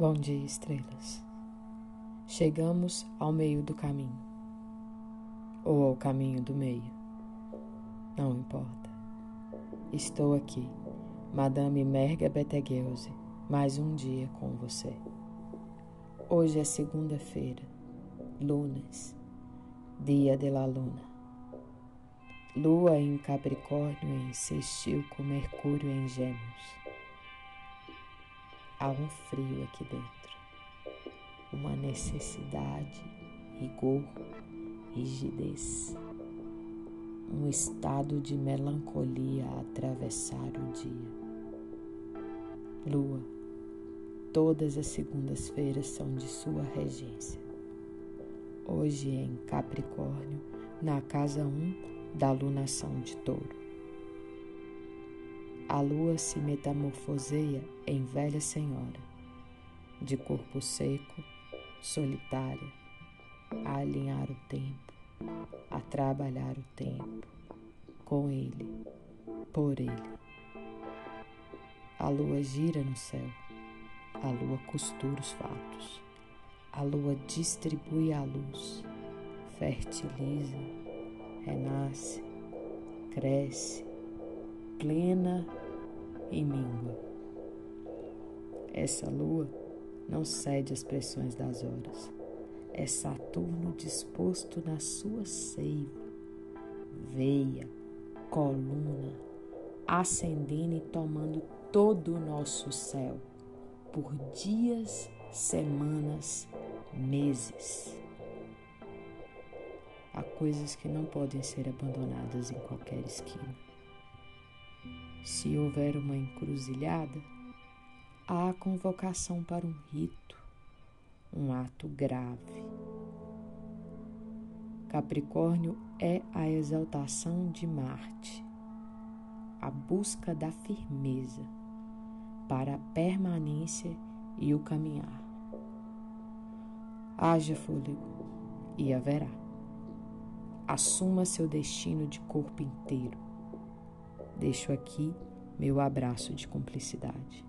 Bom dia, estrelas. Chegamos ao meio do caminho, ou ao caminho do meio. Não importa. Estou aqui, Madame Merga Beteguelse, mais um dia com você. Hoje é segunda-feira, lunes, dia de la luna. Lua em Capricórnio em sextil com Mercúrio em Gêmeos. Há um frio aqui dentro, uma necessidade, rigor, rigidez, um estado de melancolia a atravessar o dia. Lua, todas as segundas-feiras são de sua regência. Hoje em Capricórnio, na casa 1 da lunação de touro a lua se metamorfoseia em velha senhora, de corpo seco, solitária, a alinhar o tempo, a trabalhar o tempo, com ele, por ele. A lua gira no céu, a lua costura os fatos, a lua distribui a luz, fertiliza, renasce, cresce, plena e míngua. Essa lua não cede às pressões das horas. É Saturno disposto na sua seiva, veia, coluna, ascendendo e tomando todo o nosso céu, por dias, semanas, meses. Há coisas que não podem ser abandonadas em qualquer esquina. Se houver uma encruzilhada, há a convocação para um rito, um ato grave. Capricórnio é a exaltação de Marte, a busca da firmeza para a permanência e o caminhar. Haja fôlego e haverá. Assuma seu destino de corpo inteiro Deixo aqui meu abraço de cumplicidade.